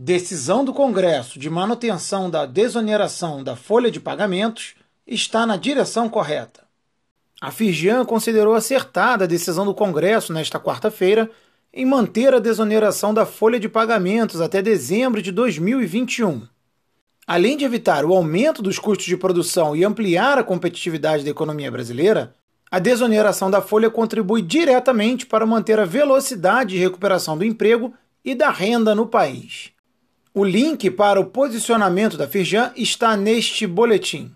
Decisão do Congresso de manutenção da desoneração da folha de pagamentos está na direção correta. A Firjan considerou acertada a decisão do Congresso nesta quarta-feira em manter a desoneração da folha de pagamentos até dezembro de 2021. Além de evitar o aumento dos custos de produção e ampliar a competitividade da economia brasileira, a desoneração da folha contribui diretamente para manter a velocidade de recuperação do emprego e da renda no país. O link para o posicionamento da Firjan está neste boletim.